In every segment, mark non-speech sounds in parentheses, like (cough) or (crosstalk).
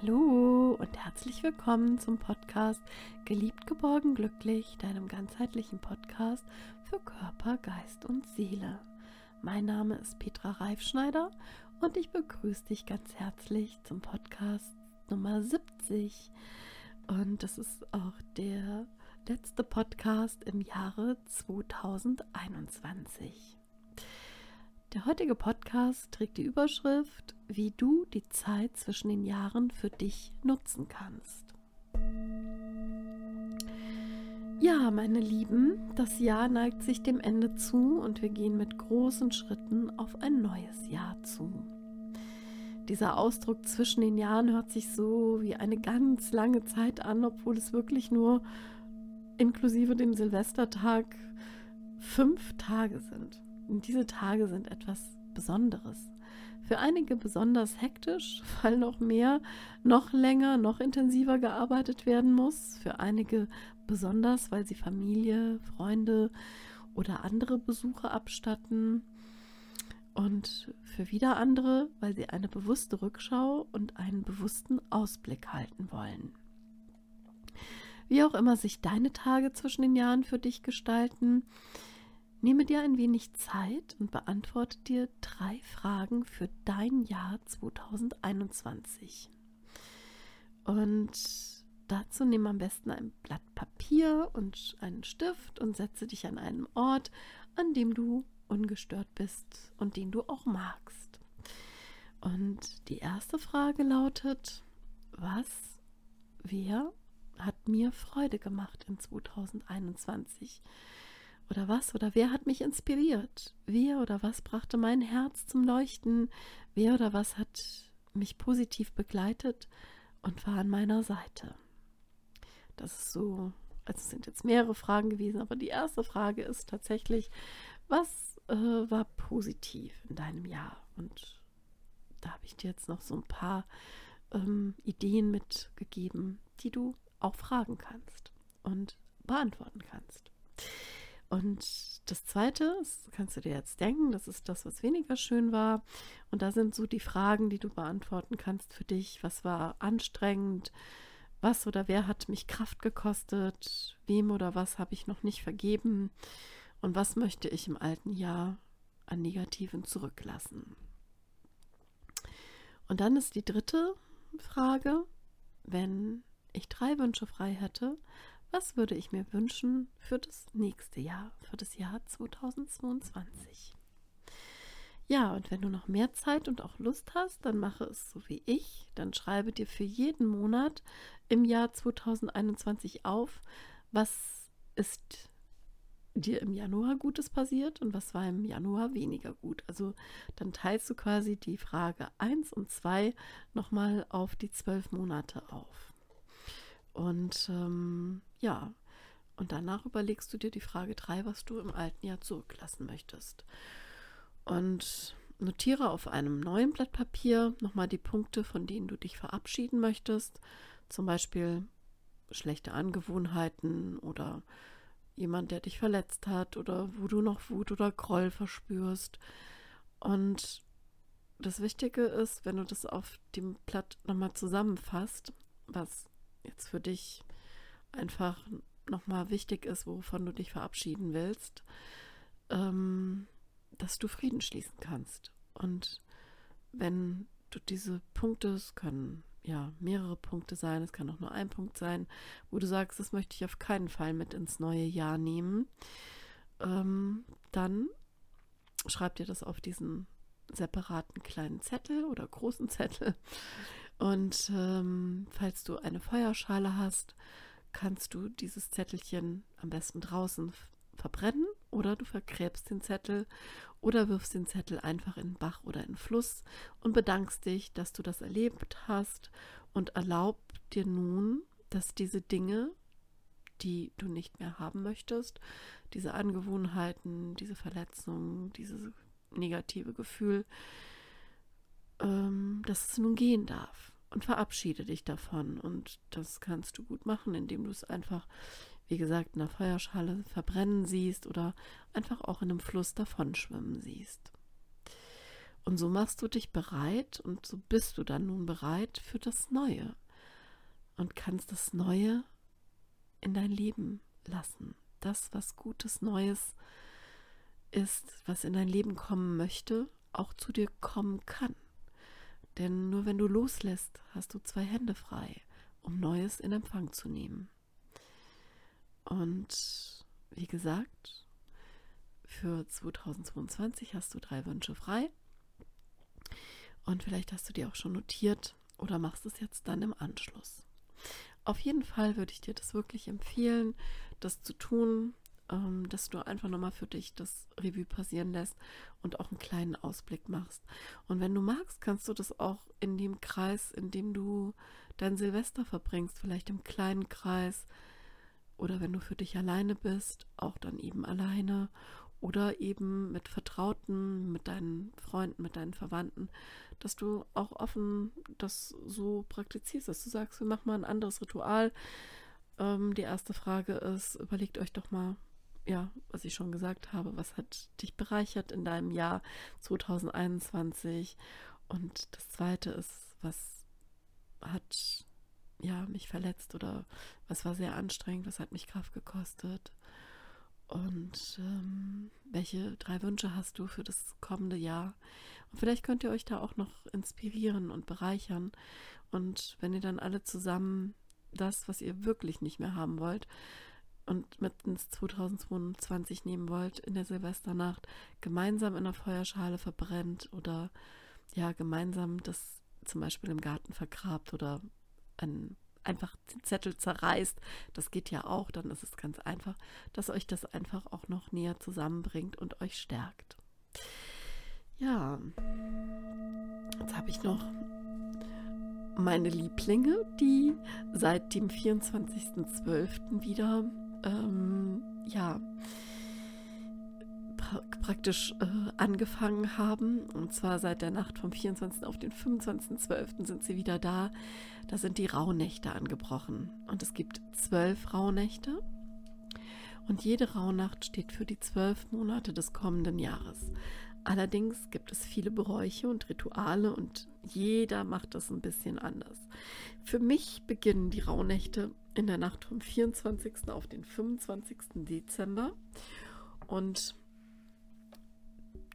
Hallo und herzlich willkommen zum Podcast Geliebt, geborgen, glücklich, deinem ganzheitlichen Podcast für Körper, Geist und Seele. Mein Name ist Petra Reifschneider und ich begrüße dich ganz herzlich zum Podcast Nummer 70. Und das ist auch der letzte Podcast im Jahre 2021. Der heutige Podcast trägt die Überschrift, wie du die Zeit zwischen den Jahren für dich nutzen kannst. Ja, meine Lieben, das Jahr neigt sich dem Ende zu und wir gehen mit großen Schritten auf ein neues Jahr zu. Dieser Ausdruck zwischen den Jahren hört sich so wie eine ganz lange Zeit an, obwohl es wirklich nur inklusive dem Silvestertag fünf Tage sind. Diese Tage sind etwas Besonderes. Für einige besonders hektisch, (laughs) weil noch mehr, noch länger, noch intensiver gearbeitet werden muss. Für einige besonders, weil sie Familie, Freunde oder andere Besuche abstatten. Und für wieder andere, weil sie eine bewusste Rückschau und einen bewussten Ausblick halten wollen. Wie auch immer sich deine Tage zwischen den Jahren für dich gestalten, Nehme dir ein wenig Zeit und beantworte dir drei Fragen für dein Jahr 2021. Und dazu nimm am besten ein Blatt Papier und einen Stift und setze dich an einen Ort, an dem du ungestört bist und den du auch magst. Und die erste Frage lautet, was, wer hat mir Freude gemacht in 2021? Oder was oder wer hat mich inspiriert? Wer oder was brachte mein Herz zum Leuchten? Wer oder was hat mich positiv begleitet und war an meiner Seite? Das ist so, also es sind jetzt mehrere Fragen gewesen, aber die erste Frage ist tatsächlich, was äh, war positiv in deinem Jahr? Und da habe ich dir jetzt noch so ein paar ähm, Ideen mitgegeben, die du auch fragen kannst und beantworten kannst. Und das Zweite, das kannst du dir jetzt denken, das ist das, was weniger schön war. Und da sind so die Fragen, die du beantworten kannst für dich. Was war anstrengend? Was oder wer hat mich Kraft gekostet? Wem oder was habe ich noch nicht vergeben? Und was möchte ich im alten Jahr an Negativen zurücklassen? Und dann ist die dritte Frage, wenn ich drei Wünsche frei hätte, was würde ich mir wünschen für das nächste Jahr, für das Jahr 2022? Ja, und wenn du noch mehr Zeit und auch Lust hast, dann mache es so wie ich. Dann schreibe dir für jeden Monat im Jahr 2021 auf, was ist dir im Januar Gutes passiert und was war im Januar weniger gut. Also dann teilst du quasi die Frage 1 und 2 nochmal auf die zwölf Monate auf. Und ähm, ja, und danach überlegst du dir die Frage 3, was du im alten Jahr zurücklassen möchtest. Und notiere auf einem neuen Blatt Papier nochmal die Punkte, von denen du dich verabschieden möchtest. Zum Beispiel schlechte Angewohnheiten oder jemand, der dich verletzt hat oder wo du noch Wut oder Groll verspürst. Und das Wichtige ist, wenn du das auf dem Blatt nochmal zusammenfasst, was jetzt für dich einfach nochmal wichtig ist, wovon du dich verabschieden willst, ähm, dass du Frieden schließen kannst. Und wenn du diese Punkte, es können ja mehrere Punkte sein, es kann auch nur ein Punkt sein, wo du sagst, das möchte ich auf keinen Fall mit ins neue Jahr nehmen, ähm, dann schreib dir das auf diesen separaten kleinen Zettel oder großen (laughs) Zettel und ähm, falls du eine Feuerschale hast, kannst du dieses Zettelchen am besten draußen verbrennen oder du vergräbst den Zettel oder wirfst den Zettel einfach in den Bach oder in den Fluss und bedankst dich, dass du das erlebt hast und erlaub dir nun, dass diese Dinge, die du nicht mehr haben möchtest, diese Angewohnheiten, diese Verletzungen, dieses negative Gefühl, ähm, dass es nun gehen darf. Und verabschiede dich davon. Und das kannst du gut machen, indem du es einfach, wie gesagt, in der Feuerschale verbrennen siehst oder einfach auch in einem Fluss davon schwimmen siehst. Und so machst du dich bereit und so bist du dann nun bereit für das Neue und kannst das Neue in dein Leben lassen. Das, was Gutes, Neues ist, was in dein Leben kommen möchte, auch zu dir kommen kann. Denn nur wenn du loslässt, hast du zwei Hände frei, um Neues in Empfang zu nehmen. Und wie gesagt, für 2022 hast du drei Wünsche frei. Und vielleicht hast du die auch schon notiert oder machst es jetzt dann im Anschluss. Auf jeden Fall würde ich dir das wirklich empfehlen, das zu tun, ähm, dass du einfach nochmal für dich das Revue passieren lässt und auch einen kleinen Ausblick machst. Und wenn du magst, kannst du das auch in dem Kreis, in dem du dein Silvester verbringst, vielleicht im kleinen Kreis oder wenn du für dich alleine bist, auch dann eben alleine oder eben mit Vertrauten, mit deinen Freunden, mit deinen Verwandten, dass du auch offen das so praktizierst, dass du sagst, wir machen mal ein anderes Ritual. Ähm, die erste Frage ist, überlegt euch doch mal, ja, was ich schon gesagt habe, was hat dich bereichert in deinem Jahr 2021? Und das zweite ist, was hat ja mich verletzt oder was war sehr anstrengend, was hat mich Kraft gekostet? Und ähm, welche drei Wünsche hast du für das kommende Jahr? Und vielleicht könnt ihr euch da auch noch inspirieren und bereichern. Und wenn ihr dann alle zusammen das, was ihr wirklich nicht mehr haben wollt und mit ins 2022 nehmen wollt, in der Silvesternacht gemeinsam in der Feuerschale verbrennt oder ja, gemeinsam das zum Beispiel im Garten vergrabt oder ein einfach den Zettel zerreißt, das geht ja auch, dann ist es ganz einfach, dass euch das einfach auch noch näher zusammenbringt und euch stärkt. Ja, jetzt habe ich noch meine Lieblinge, die seit dem 24.12. wieder, ähm, ja, praktisch äh, angefangen haben. Und zwar seit der Nacht vom 24. auf den 25.12. sind sie wieder da. Da sind die Rauhnächte angebrochen. Und es gibt zwölf Rauhnächte. Und jede Rauhnacht steht für die zwölf Monate des kommenden Jahres. Allerdings gibt es viele Bräuche und Rituale und jeder macht das ein bisschen anders. Für mich beginnen die Rauhnächte in der Nacht vom 24. auf den 25. Dezember. Und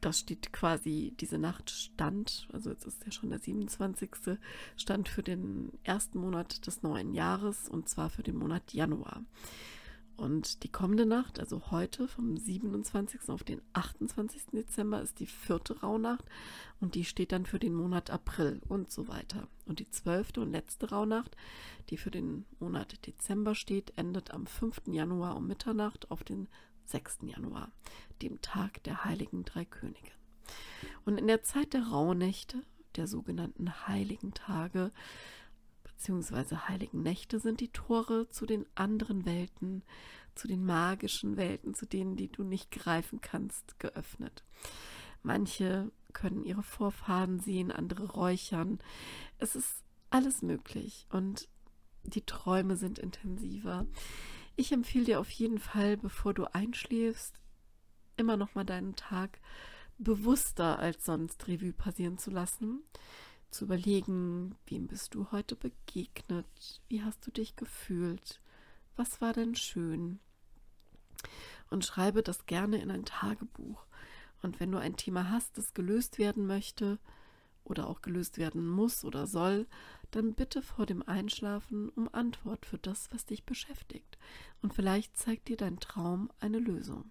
das steht quasi, diese Nacht stand, also jetzt ist ja schon der 27. stand für den ersten Monat des neuen Jahres und zwar für den Monat Januar. Und die kommende Nacht, also heute vom 27. auf den 28. Dezember, ist die vierte Rauhnacht und die steht dann für den Monat April und so weiter. Und die zwölfte und letzte Rauhnacht, die für den Monat Dezember steht, endet am 5. Januar um Mitternacht auf den 6. Januar, dem Tag der heiligen drei Könige. Und in der Zeit der Rauhnächte, der sogenannten heiligen Tage bzw. heiligen Nächte, sind die Tore zu den anderen Welten, zu den magischen Welten, zu denen, die du nicht greifen kannst, geöffnet. Manche können ihre Vorfahren sehen, andere räuchern. Es ist alles möglich und die Träume sind intensiver. Ich empfehle dir auf jeden Fall, bevor du einschläfst, immer noch mal deinen Tag bewusster als sonst Revue passieren zu lassen, zu überlegen, wem bist du heute begegnet, wie hast du dich gefühlt, was war denn schön und schreibe das gerne in ein Tagebuch. Und wenn du ein Thema hast, das gelöst werden möchte oder auch gelöst werden muss oder soll, dann bitte vor dem Einschlafen um Antwort für das, was dich beschäftigt. Und vielleicht zeigt dir dein Traum eine Lösung.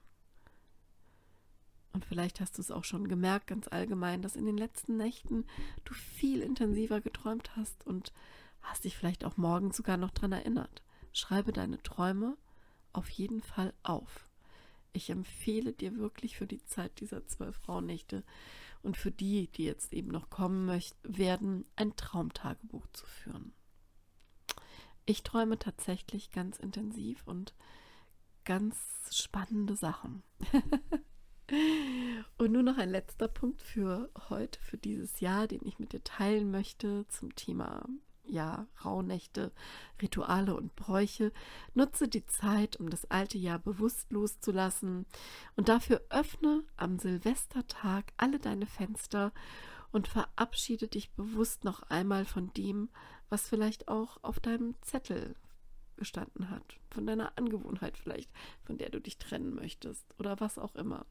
Und vielleicht hast du es auch schon gemerkt, ganz allgemein, dass in den letzten Nächten du viel intensiver geträumt hast und hast dich vielleicht auch morgen sogar noch daran erinnert. Schreibe deine Träume auf jeden Fall auf. Ich empfehle dir wirklich für die Zeit dieser zwölf Frauennächte und für die, die jetzt eben noch kommen möchten, werden, ein Traumtagebuch zu führen. Ich träume tatsächlich ganz intensiv und ganz spannende Sachen. (laughs) und nur noch ein letzter Punkt für heute, für dieses Jahr, den ich mit dir teilen möchte zum Thema ja, Rauhnächte, Rituale und Bräuche. Nutze die Zeit, um das alte Jahr bewusst loszulassen. Und dafür öffne am Silvestertag alle deine Fenster und verabschiede dich bewusst noch einmal von dem, was vielleicht auch auf deinem Zettel gestanden hat, von deiner Angewohnheit vielleicht, von der du dich trennen möchtest oder was auch immer.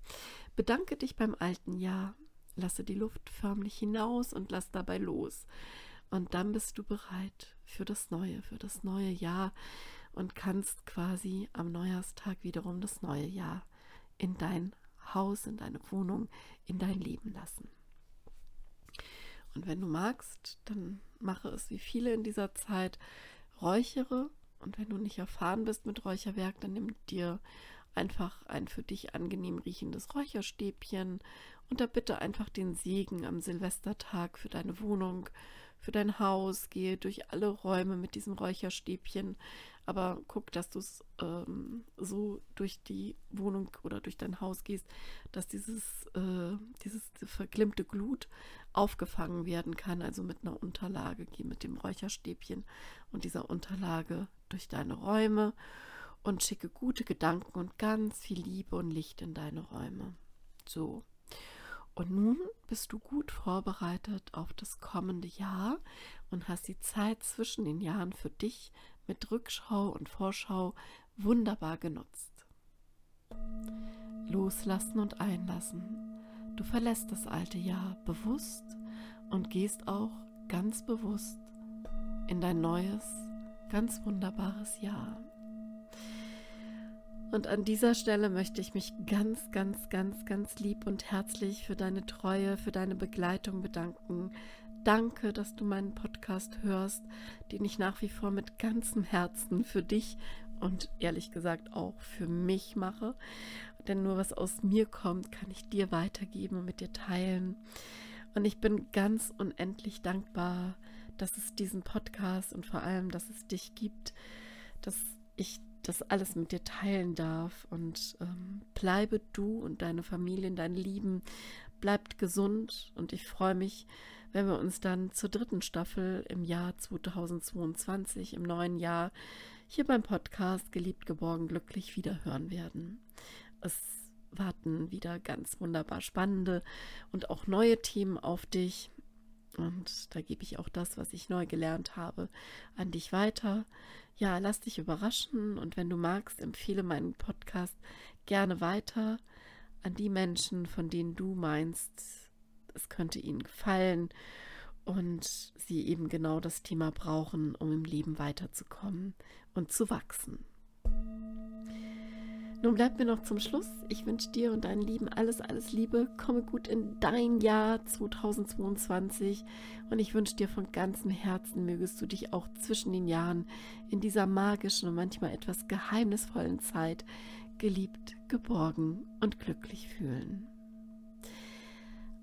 Bedanke dich beim alten Jahr, lasse die Luft förmlich hinaus und lass dabei los. Und dann bist du bereit für das Neue, für das neue Jahr und kannst quasi am Neujahrstag wiederum das neue Jahr in dein Haus, in deine Wohnung, in dein Leben lassen. Und wenn du magst, dann mache es wie viele in dieser Zeit, räuchere und wenn du nicht erfahren bist mit Räucherwerk, dann nimm dir einfach ein für dich angenehm riechendes Räucherstäbchen und da bitte einfach den Segen am Silvestertag für deine Wohnung, für dein Haus, gehe durch alle Räume mit diesem Räucherstäbchen, aber guck, dass du es ähm, so durch die Wohnung oder durch dein Haus gehst, dass dieses, äh, dieses verglimmte Glut aufgefangen werden kann, also mit einer Unterlage. Geh mit dem Räucherstäbchen und dieser Unterlage durch deine Räume und schicke gute Gedanken und ganz viel Liebe und Licht in deine Räume. So. Und nun bist du gut vorbereitet auf das kommende Jahr und hast die Zeit zwischen den Jahren für dich mit Rückschau und Vorschau wunderbar genutzt. Loslassen und einlassen. Du verlässt das alte Jahr bewusst und gehst auch ganz bewusst in dein neues, ganz wunderbares Jahr. Und an dieser Stelle möchte ich mich ganz, ganz, ganz, ganz lieb und herzlich für deine Treue, für deine Begleitung bedanken. Danke, dass du meinen Podcast hörst, den ich nach wie vor mit ganzem Herzen für dich und ehrlich gesagt auch für mich mache. Denn nur was aus mir kommt, kann ich dir weitergeben und mit dir teilen. Und ich bin ganz unendlich dankbar, dass es diesen Podcast und vor allem, dass es dich gibt, dass ich das alles mit dir teilen darf. Und ähm, bleibe du und deine Familie, deine Lieben, bleibt gesund. Und ich freue mich, wenn wir uns dann zur dritten Staffel im Jahr 2022, im neuen Jahr, hier beim Podcast Geliebt, Geborgen, Glücklich wieder hören werden. Es warten wieder ganz wunderbar spannende und auch neue Themen auf dich. Und da gebe ich auch das, was ich neu gelernt habe, an dich weiter. Ja, lass dich überraschen und wenn du magst, empfehle meinen Podcast gerne weiter an die Menschen, von denen du meinst, es könnte ihnen gefallen und sie eben genau das Thema brauchen, um im Leben weiterzukommen und zu wachsen. Nun bleibt mir noch zum Schluss. Ich wünsche dir und deinen Lieben alles, alles Liebe. Komme gut in dein Jahr 2022 und ich wünsche dir von ganzem Herzen, mögest du dich auch zwischen den Jahren in dieser magischen und manchmal etwas geheimnisvollen Zeit geliebt, geborgen und glücklich fühlen.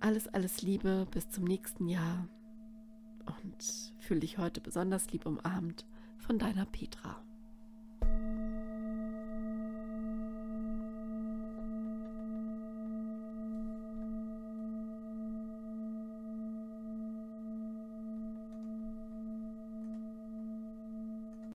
Alles, alles Liebe bis zum nächsten Jahr und fühle dich heute besonders lieb umarmt von deiner Petra.